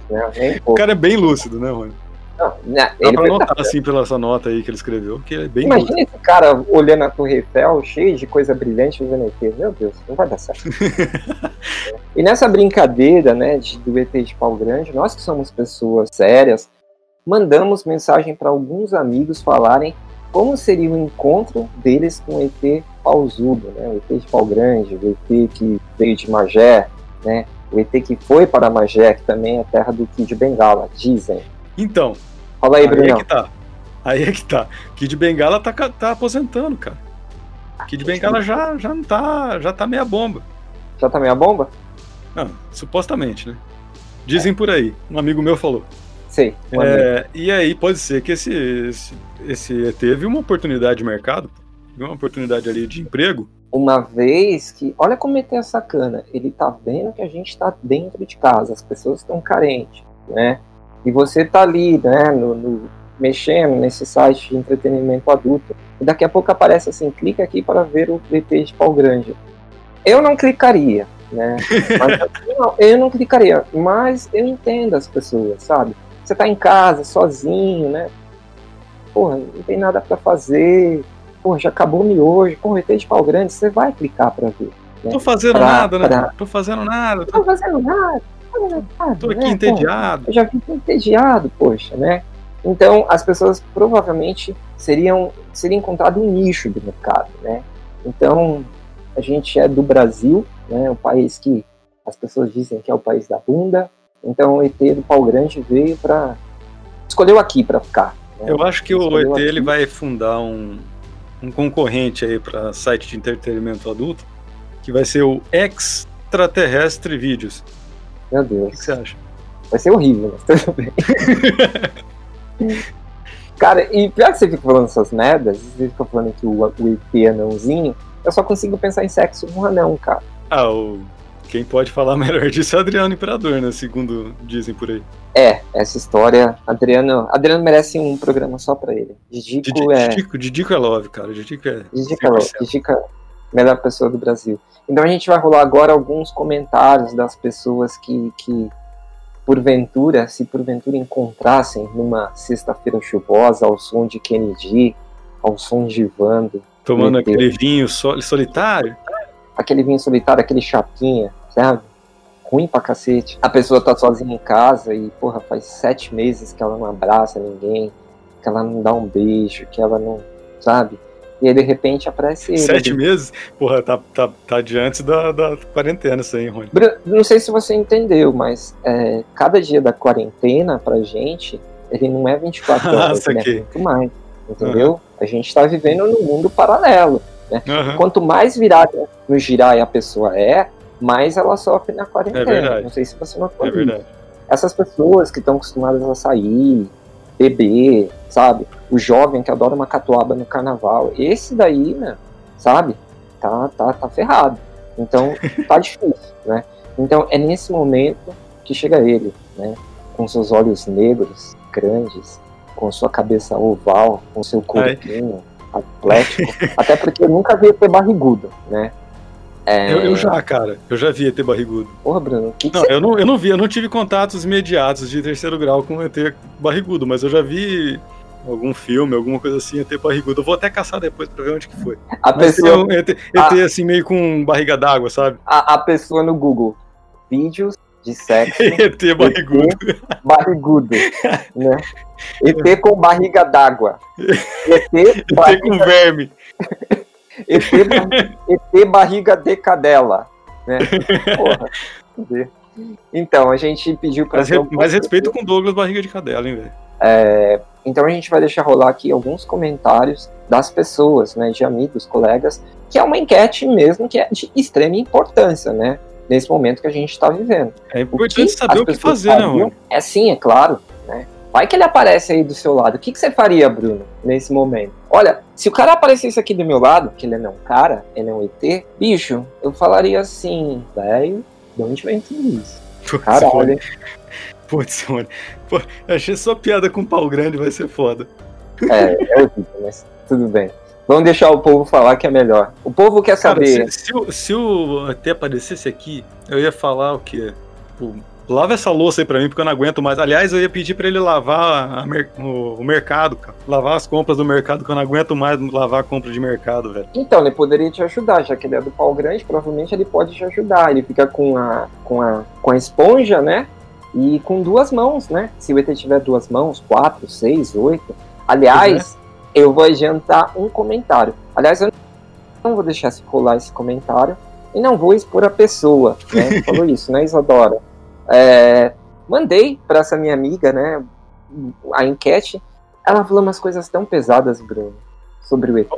Não, nem O cara é bem lúcido, né, mano? Não, não, Dá ele pra notar, assim, pela essa nota aí que ele escreveu, que é bem lúcido. Imagina esse cara olhando a Torre Eiffel, cheio de coisa brilhante, vendo ET. Meu Deus, não vai dar certo. *laughs* e nessa brincadeira, né, de, do ET de pau grande, nós que somos pessoas sérias, mandamos mensagem para alguns amigos falarem como seria o encontro deles com o ET pausudo, né, o ET de pau grande, o ET que veio de Magé, né, o ET que foi para Magé, que também é terra do Kid Bengala, dizem. Então, Fala aí, Aí é Brunão. que tá. Aí é que tá. Kid Bengala tá, tá aposentando, cara. Kid Bengala já, já não tá. Já tá meia bomba. Já tá meia bomba? Não, supostamente, né? Dizem por aí. Um amigo meu falou. Sei. um. É, e aí pode ser que esse, esse, esse ET viu uma oportunidade de mercado, viu uma oportunidade ali de emprego. Uma vez que. Olha como ET é sacana. Ele tá vendo que a gente tá dentro de casa, as pessoas estão carentes, né? E você tá ali, né, no, no- mexendo nesse site de entretenimento adulto. E daqui a pouco aparece assim: clica aqui para ver o ET de pau grande. Eu não clicaria, né? *laughs* Mas, não, eu não clicaria, mas eu entendo as pessoas, sabe? Você tá em casa, sozinho, né? Porra, não tem nada para fazer. Porra, já acabou o miojo. Porra, ET de pau grande, você vai clicar para ver. Tô fazendo Pra- nada, né? pra- Tô fazendo nada. Tô, tô fazendo nada. tô fazendo nada, tô aqui né? entediado. Porra, eu já fico entediado, poxa, né? Então, as pessoas provavelmente seriam seria encontrado um nicho do mercado, né? Então, a gente é do Brasil, né? O país que as pessoas dizem que é o país da bunda. Então, o ET do Pau Grande veio para escolheu aqui para ficar. né? Eu acho que o Escolheu ET ele aqui. vai fundar um, um concorrente aí para site de entretenimento adulto, que vai ser o Extraterrestre Vídeos. Meu O que Deus. você acha? Vai ser horrível, mas tudo bem. *laughs* Cara, e pior que você fica falando essas merdas, você fica falando que o, o é anãozinho, eu só consigo pensar em sexo com um anão, cara. Ah, o... quem pode falar *laughs* melhor disso é o Adriano Imperador, né? Segundo dizem por aí. É, essa história, Adriano, Adriano merece um programa só pra ele. Didico Didico é, Didico, Didico é love, cara. Didico é. Didico é, 100%. Didico é melhor pessoa do Brasil. Então a gente vai rolar agora alguns comentários das pessoas que, que porventura, se porventura encontrassem numa sexta-feira chuvosa ao som de Kennedy, ao som de Vando, Tomando aquele vinho sol- solitário. aquele vinho solitário, aquele chapinha, sabe? Ruim pra cacete. A pessoa tá sozinha em casa e, porra, faz sete meses que ela não abraça ninguém, que ela não dá um beijo, que ela não, sabe? E aí, de repente, aparece ele. Sete meses? Porra, tá, tá, tá diante da, da quarentena isso aí, Rony. Não sei se você entendeu, mas é, cada dia da quarentena pra gente, ele não é 24 Ah, *laughs* horas, é muito mais, entendeu? A gente tá vivendo num mundo paralelo. Aham. Quanto mais virada no girai a pessoa é, mais ela sofre na quarentena. É verdade. Não sei se você notou É verdade. Essas pessoas que estão acostumadas a sair, beber, sabe? O jovem que adora uma catuaba no carnaval, esse daí, né, sabe? Tá, tá, tá ferrado. Então, tá *laughs* difícil, né? Então, é nesse momento que chega ele, né? Com seus olhos negros, grandes, com sua cabeça oval, com seu corpinho atlético. Até porque eu nunca vi ET barrigudo, né? É... Eu, eu já, cara. Eu já vi ET barrigudo. Porra, Bruno, que que Não, você- eu não, eu não vi, eu não tive contatos imediatos de terceiro grau com ET barrigudo, mas eu já vi algum filme, alguma coisa assim, ET barrigudo. Eu vou até caçar depois pra ver onde que foi. a Mas pessoa, um ET, ET assim, meio com barriga d'água, sabe? a, a pessoa no Google, vídeos de sexo *laughs* ET barrigudo. barrigudo, né? ET com barriga d'água. *laughs* ET, ET com verme. *laughs* ET, ba- *laughs* ET barriga de cadela, né? *laughs* Porra? Então, a gente pediu para Mas, re- mas respeito com Douglas barriga de cadela, hein, velho? É, então a gente vai deixar rolar aqui alguns comentários das pessoas, né, de amigos, colegas, que é uma enquete mesmo que é de extrema importância, né, nesse momento que a gente está vivendo. É importante saber o que fazer, né, mano? É sim, é claro, né. Vai que ele aparece aí do seu lado. O que, que você faria, Bruno, nesse momento? Olha, se o cara aparecesse aqui do meu lado, que ele não é um cara, ele é um ET, bicho, eu falaria assim, velho, de onde vem tudo isso? Caralho? Putz, mano. Pô, eu achei só piada com pau grande, vai ser foda. É, é horrível, mas tudo bem. Vamos deixar o povo falar que é melhor. O povo quer Cara, saber. se, se o- se o ET aparecesse aqui, eu ia falar o quê? Pô, lava essa louça aí pra mim, porque eu não aguento mais. Aliás, eu ia pedir pra ele lavar mer- o, o mercado, cara. Lavar as compras do mercado, que eu não aguento mais lavar a compra de mercado, velho. Então, ele poderia te ajudar, já que ele é do pau grande, provavelmente ele pode te ajudar. Ele fica com a, com a, com a esponja, né? E com duas mãos, né? Se o ET tiver duas mãos, quatro, seis, oito. Aliás, eu vou adiantar um comentário. Aliás, eu não vou deixar se rolar esse comentário e não vou expor a pessoa, né? Falou isso, né, Isadora? É, mandei para essa minha amiga, né? A enquete. Ela falou umas coisas tão pesadas, Bruno, sobre o ET.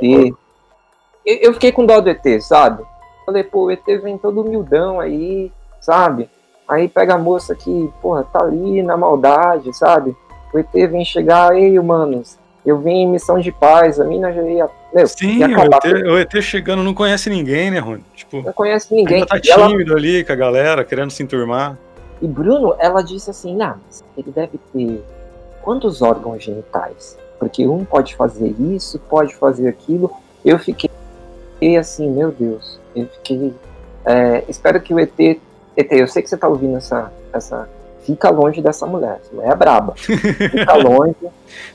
Eu, eu fiquei com dó do ET, sabe? Falei, pô, o ET vem todo humildão aí, sabe? Aí pega a moça que, porra, tá ali na maldade, sabe? O ET vem chegar, ei, humanos, eu vim em missão de paz, a mina já ia. Meu, Sim, ia o ET, o ET chegando não conhece ninguém, né, Rony? Tipo, não conhece ninguém. ainda tá E ela- tímido ali com a galera, querendo se enturmar. E Bruno, ela disse assim, não, mas ele deve ter quantos órgãos genitais? Porque um pode fazer isso, pode fazer aquilo. Eu fiquei assim, meu Deus, eu fiquei. é, espero que o ET. ET, eu sei que você tá ouvindo essa. essa fica longe dessa mulher. Essa mulher é braba. Fica *laughs* longe.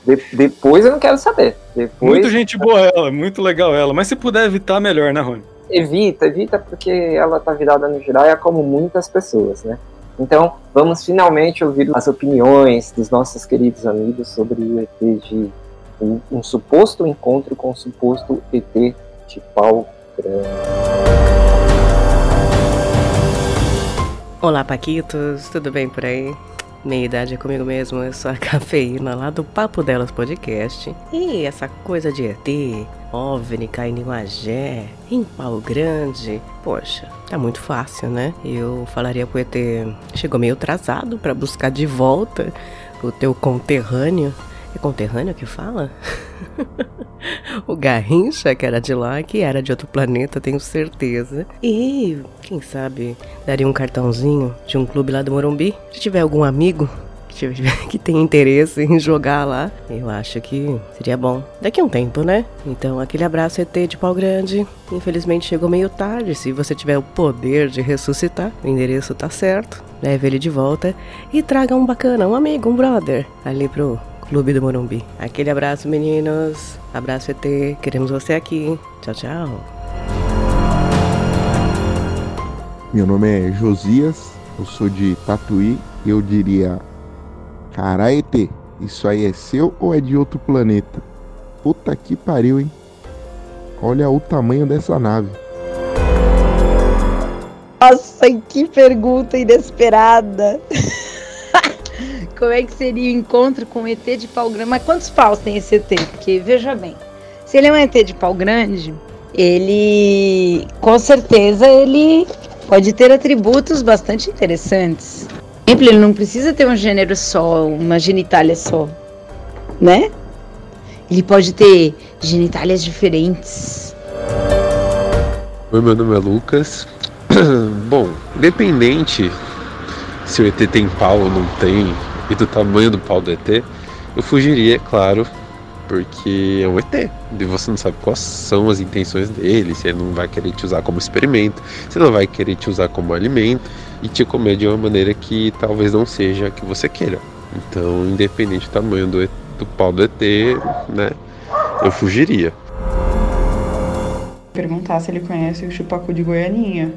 De- depois eu não quero saber. Depois. Muito gente boa ela, muito legal ela. Mas se puder evitar, melhor, né, Rony? Evita, evita porque ela tá virada no Jiraiya como muitas pessoas, né? Então, vamos finalmente ouvir as opiniões dos nossos queridos amigos sobre o ET de um, um suposto encontro com o suposto ET de pau grande. Olá, Paquitos, tudo bem por aí? Meia idade é comigo mesmo, eu sou a *laughs* cafeína lá do Papo Delas Podcast. E essa coisa de ET, OVNI, caindo em Magé, em pau grande, poxa, tá muito fácil, né? Eu falaria pro ET, chegou meio atrasado pra buscar de volta o teu conterrâneo. É conterrâneo que fala? *laughs* o Garrincha, que era de lá, que era de outro planeta, tenho certeza. E, quem sabe, daria um cartãozinho de um clube lá do Morumbi. Se tiver algum amigo *laughs* que, tenha interesse em jogar lá, eu acho que seria bom. Daqui a um tempo, né? Então, aquele abraço ET de pau grande. Infelizmente chegou meio tarde. Se você tiver o poder de ressuscitar, o endereço tá certo. Leve ele de volta e traga um bacana, um amigo, um brother ali pro Clube do Morumbi. Aquele abraço, meninos. Abraço ET. Queremos você aqui. Tchau, tchau. Meu nome é Josias, eu sou de Tatuí e eu diria: Carai, ET, isso aí é seu ou é de outro planeta? Puta que pariu, hein? Olha o tamanho dessa nave. Nossa, que pergunta inesperada. *laughs* Como é que seria o encontro com o ET de pau grande? Mas quantos paus tem esse ET? Porque, veja bem, se ele é um ET de pau grande, ele, com certeza, ele pode ter atributos bastante interessantes. Por exemplo, ele não precisa ter um gênero só, uma genitália só, né? Ele pode ter genitálias diferentes. Oi, meu nome é Lucas. *clears throat* Bom, independente se o ET tem pau ou não tem, e do tamanho do pau do ET, eu fugiria, é claro, Porque é um ET. E você não sabe quais são as intenções dele, se ele não vai querer te usar como experimento, se não vai querer te usar como alimento e te comer de uma maneira que talvez não seja a que você queira. Então, independente do tamanho do, do pau do ET, né? Eu fugiria. Perguntar se ele conhece o chupacu de Goianinha.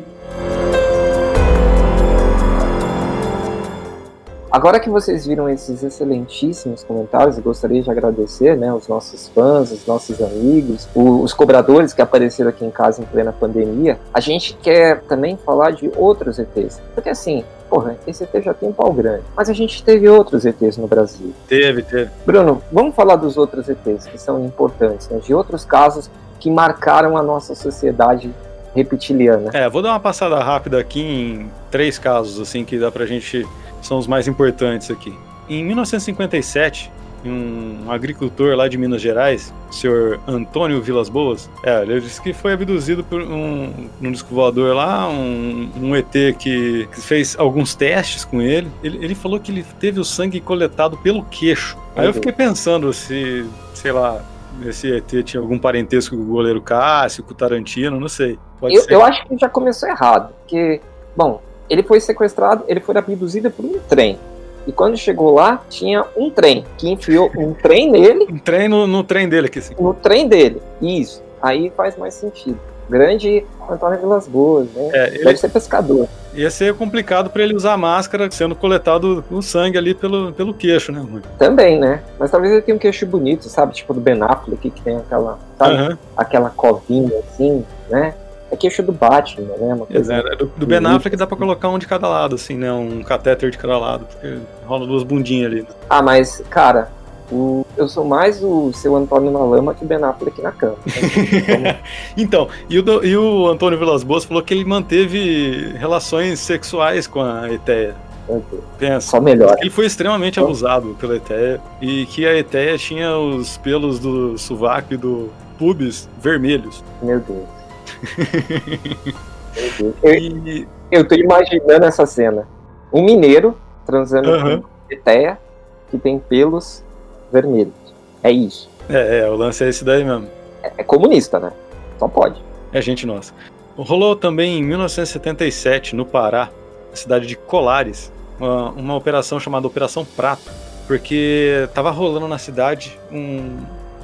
Agora que vocês viram esses excelentíssimos comentários, eu gostaria de agradecer né, os nossos fãs, os nossos amigos, os cobradores que apareceram aqui em casa em plena pandemia. A gente quer também falar de outros ETs. Porque assim, porra, esse ET já tem um pau grande. Mas a gente teve outros ETs no Brasil. Teve, teve. Bruno, vamos falar dos outros ETs que são importantes, né, de outros casos que marcaram a nossa sociedade reptiliana. É, vou dar uma passada rápida aqui em três casos, assim, que dá pra gente são os mais importantes aqui. Em 1957, um agricultor lá de Minas Gerais, o senhor Antônio Vilas Boas, é, ele disse que foi abduzido por um, um disco voador lá, um, um ET que, que, fez alguns testes com ele. ele. ele. falou que ele teve o sangue coletado pelo queixo. Aí eu fiquei pensando se, sei lá, esse ET tinha algum parentesco com o goleiro Cássio, com o Tarantino, não sei. Eu, eu, acho que já começou errado, porque, bom, ele foi sequestrado, ele foi abduzido por um trem. E quando chegou lá, tinha um trem que enfiou um trem nele. Um trem no, no trem dele aqui, sim. No trem dele. Isso. Aí faz mais sentido. Grande Antônio Vilas Boas, né? É, ele... Deve ser pescador. Ia ser complicado para ele usar máscara sendo coletado o sangue ali pelo, pelo queixo, né, Rui? Também, né? Mas talvez ele tenha um queixo bonito, sabe? Tipo do Ben Affleck, que tem aquela, sabe? Uhum. Aquela covinha assim, né? É queixo do Batman, né? Uma coisa é, do, do Ben Affleck dá pra colocar um de cada lado, assim, né? Um catéter de cada lado, porque rola duas bundinhas ali. Né? Ah, mas, cara, o, eu sou mais o seu Antônio na lama que o Ben Affleck na cama. *laughs* então, e o, e o Antônio Vilas Boas falou que ele manteve relações sexuais com a Eteia. Pensa. Só melhor. Ele foi extremamente abusado pela Eteia e que a Eteia tinha os pelos do sovaco e do pubis vermelhos. Meu Deus. Eu, eu tô imaginando essa cena. Um mineiro transando uhum. com Eteia que tem pelos vermelhos. É isso. É, é, o lance é esse daí mesmo. É, é comunista, né? Só pode. É gente nossa. Rolou também em 1977, no Pará, na cidade de Colares, uma, uma operação chamada Operação Prato, porque tava rolando na cidade um,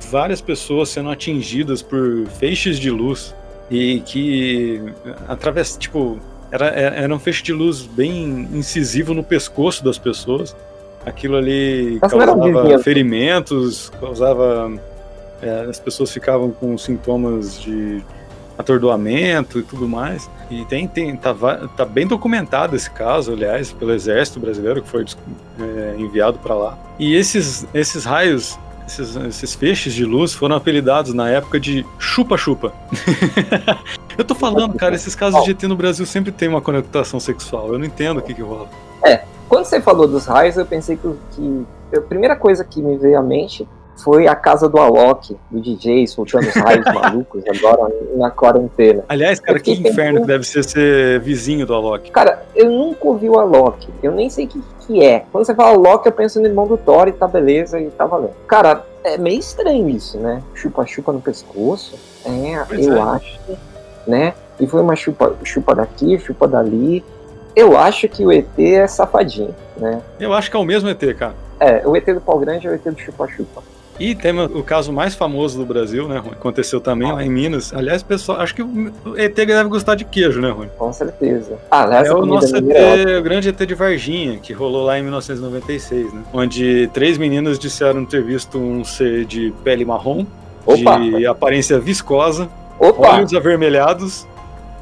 várias pessoas sendo atingidas por feixes de luz e que através tipo era, era um feixe de luz bem incisivo no pescoço das pessoas. Aquilo ali Mas causava ferimentos causava é, as pessoas ficavam com sintomas de atordoamento e tudo mais. E tem, tem tá, tá bem documentado esse caso aliás pelo exército brasileiro que foi é, enviado para lá. E esses esses raios esses, esses feixes de luz foram apelidados na época de chupa-chupa. *laughs* eu tô falando, cara, esses casos de ET no Brasil sempre tem uma conotação sexual. Eu não entendo o que que rola. É, quando você falou dos raios, eu pensei que, que a primeira coisa que me veio à mente foi a casa do Alok, do DJ, soltando os raios *laughs* malucos agora na quarentena. Aliás, cara, que inferno que deve ser ser vizinho do Alok. Cara, eu nunca ouvi o Alok, eu nem sei o que, que é. Quando você fala Alok, eu penso no irmão do Thor e tá beleza e tá valendo. Cara, é meio estranho isso, né? Chupa-chupa no pescoço. É, pois eu é. acho, né? E foi uma chupa, chupa daqui, chupa dali. Eu acho que o ET é safadinho, né? Eu acho que é o mesmo ET, cara. É, o ET do pau grande é o ET do chupa-chupa. E tem o caso mais famoso do Brasil, né, Rony? Aconteceu também lá em Minas. Aliás, pessoal, acho que o ET deve gostar de queijo, né, Rony? Com certeza. Ah, é o nosso ET, o grande ET de Varginha, que rolou lá em 1996, né? Onde três meninas disseram ter visto um ser de pele marrom, Opa. de aparência viscosa, Opa. olhos avermelhados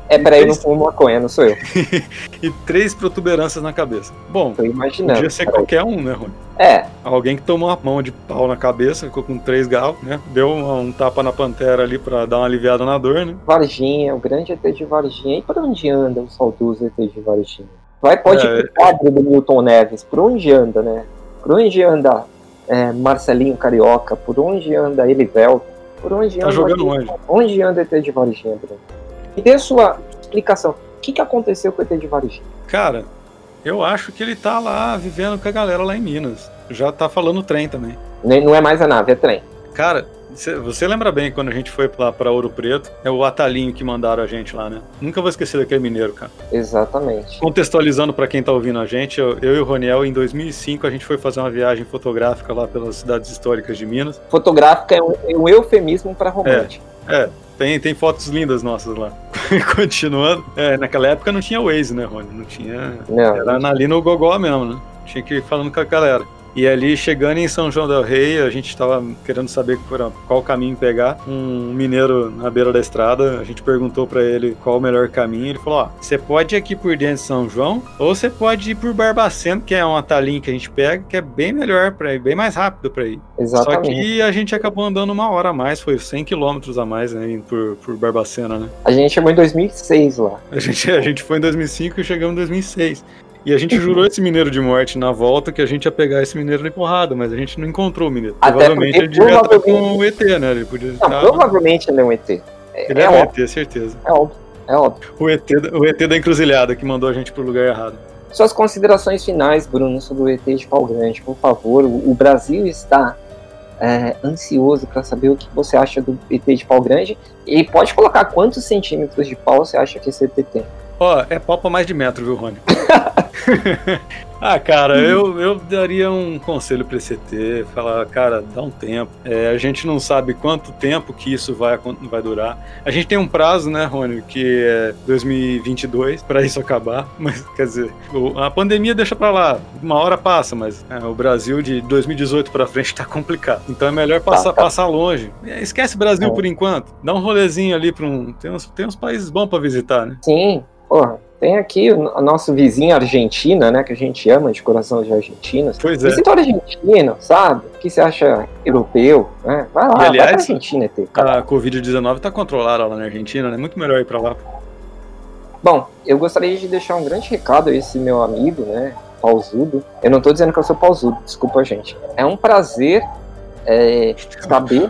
é, peraí, três... não fumo maconha, não sou eu. *laughs* e três protuberâncias na cabeça. Bom, Tô imaginando, podia ser qualquer um, né, Rony? É. Alguém que tomou uma mão de pau na cabeça, ficou com três galos, né? Deu um, um, tapa na pantera ali pra dar uma aliviada na dor, né? Varginha, o grande ET de Varginha. E por onde anda o saudoso ET de Varginha? Vai, pode é... ir pro quadro do Milton Neves. Por onde anda, né? Por onde anda é, Marcelinho Carioca? Por onde anda Elivelto? Por onde tá anda... Tá jogando onde? Onde anda ET de Varginha, Bruno? E dê sua explicação. O que, que aconteceu com o ET de Varginha? Cara, eu acho que ele tá lá vivendo com a galera lá em Minas. Já tá falando trem também. Não é mais a nave, é trem. Cara, cê- você lembra bem quando a gente foi lá pra Ouro Preto? É o Atalinho que mandaram a gente lá, né? Nunca vou esquecer daquele mineiro, cara. Exatamente. Contextualizando pra quem tá ouvindo a gente, eu, eu e o Roniel, em 2005, a gente foi fazer uma viagem fotográfica lá pelas cidades históricas de Minas. Fotográfica é um, é um eufemismo para romântico. É, tem, tem fotos lindas nossas lá. *laughs* Continuando, é, naquela época não tinha Waze, né, Rony? Não tinha. Não, Era na- ali no Gogó mesmo, né? Tinha que ir falando com a galera. E ali, chegando em São João del Rei, a gente tava querendo saber qual caminho pegar. Um mineiro na beira da estrada, a gente perguntou pra ele qual o melhor caminho. Ele falou: Ó, você pode ir aqui por dentro de São João, ou você pode ir por Barbacena, que é um atalhinho que a gente pega, que é bem melhor pra ir, bem mais rápido pra ir. Só exatamente. que a gente acabou andando uma hora a mais, foi 100 quilômetros a mais, né, por, por Barbacena, né? A gente chegou em 2006 lá. A gente, a gente foi em 2005 e chegamos em 2006. E a gente jurou esse mineiro de morte na volta que a gente ia pegar esse mineiro de porrada, mas a gente não encontrou o mineiro. Até provavelmente ele devia estar com o ET, né? Ele podia Não, estar. provavelmente ele é um ET. É, Ele é é um óbvio, ET, certeza. é óbvio, é óbvio. O ET, da- o ET da encruzilhada que mandou a gente pro lugar errado. Suas considerações finais, Bruno, sobre o ET de Pau Grande, por favor. O, Brasil está é, ansioso para saber o que você acha do ET de Pau Grande e pode colocar quantos centímetros de pau você acha que esse ET tem. Ó, é pau pra mais de metro, viu, Rony? *laughs* *laughs* ah, cara, eu, eu daria um conselho pra esse ET, falar, cara, dá um tempo. É, a gente não sabe quanto tempo que isso vai, vai durar. A gente tem um prazo, né, Rony, que é 2022 pra isso acabar, *laughs* mas quer dizer, a pandemia deixa pra lá, uma hora passa, mas é, o Brasil de 2018 pra frente *laughs* tá complicado. Então é melhor passar, tá. passar longe. É, Esquece Brasil É. por enquanto. Dá um rolezinho ali pra um. Tem uns, tem uns países bons pra visitar, né? Sim, porra. Tem aqui o nosso vizinho Argentina, né? Que a gente ama de coração de argentinos. Pois é. Visita o argentino, sabe? O que você acha europeu? Né? Vai lá, E, aliás, vai pra Argentina, ET. cara. A Covid-19 tá controlada lá na Argentina, né? Muito melhor ir pra lá. Bom, eu gostaria de deixar um grande recado a esse meu amigo, né? Pausudo. Eu não tô dizendo que eu sou pausudo, desculpa, gente. É um prazer é, saber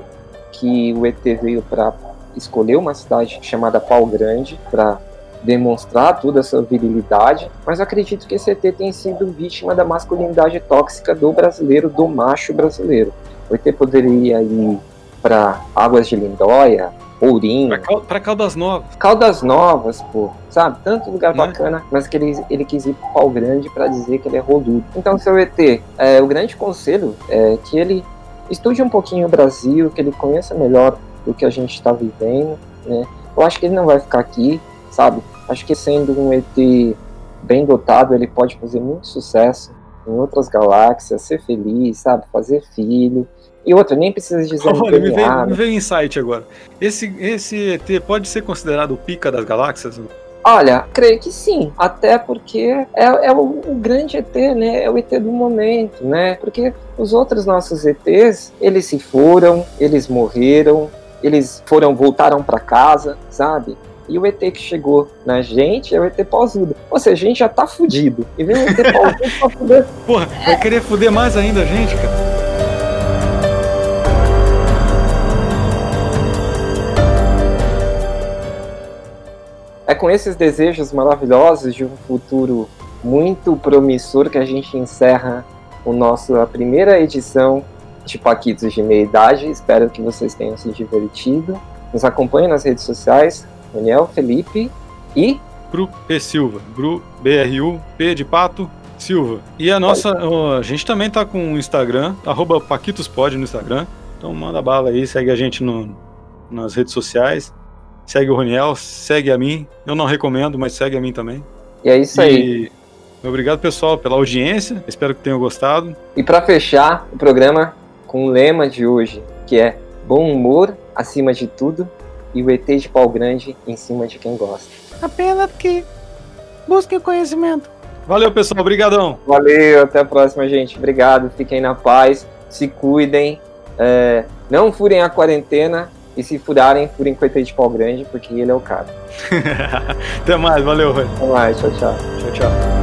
que o ET veio para escolher uma cidade chamada Pau Grande para demonstrar toda essa virilidade, mas acredito que esse ET tem sido vítima da masculinidade tóxica do brasileiro, do macho brasileiro. O ET poderia ir para Águas de Lindóia, Ourinho, Pra, Cal- pra Caldas Novas. Caldas Novas, pô, sabe? Tanto lugar Né? bacana, mas que ele, ele quis ir pro pau grande pra dizer que ele é rodudo. Então, seu ET, é, o grande conselho é que ele estude um pouquinho o Brasil, que ele conheça melhor o que a gente está vivendo, né? Eu acho que ele não vai ficar aqui, sabe? Acho que sendo um ET bem dotado, ele pode fazer muito sucesso em outras galáxias, ser feliz, sabe? Fazer filho. E outra, nem precisa dizer no Olha, me veio, me né? veio um insight agora. Esse, esse ET pode ser considerado o pica das galáxias? Olha, creio que sim, até porque é, é o, o grande ET, né? É o ET do momento, né? Porque os outros nossos ETs, eles se foram, eles morreram, eles foram, voltaram pra casa, sabe? E o ET que chegou na gente é o ET pausudo. Ou seja, a gente já tá fudido. E vem o ET pausudo pra fuder. Porra, vai querer fuder mais ainda a gente, cara? É com esses desejos maravilhosos de um futuro muito promissor que a gente encerra o nosso, a primeira edição de Paquitos de Meia Idade. Espero que vocês tenham se divertido. Nos acompanhem nas redes sociais, Daniel, Felipe e Bru P. Silva. Bru, B-R-U, P de pato, Silva. E a nossa. a gente também tá com o Instagram, arroba PaquitosPod no Instagram. Então manda bala aí, segue a gente no, nas redes sociais. Segue o Roniel, segue a mim. Eu não recomendo, mas segue a mim também. E é isso aí. E obrigado, pessoal, pela audiência. Espero que tenham gostado. E para fechar o programa com o lema de hoje, que é bom humor acima de tudo e o ET de pau grande em cima de quem gosta. Apenas que busque o conhecimento. Valeu, pessoal. Obrigadão. Valeu, até a próxima, gente. Obrigado, fiquem na paz, se cuidem, é, não furem a quarentena e se furarem, furem com o ET de pau grande, porque ele é o cara. *laughs* Até mais. Valeu. Até mais, tchau, tchau. Tchau, tchau.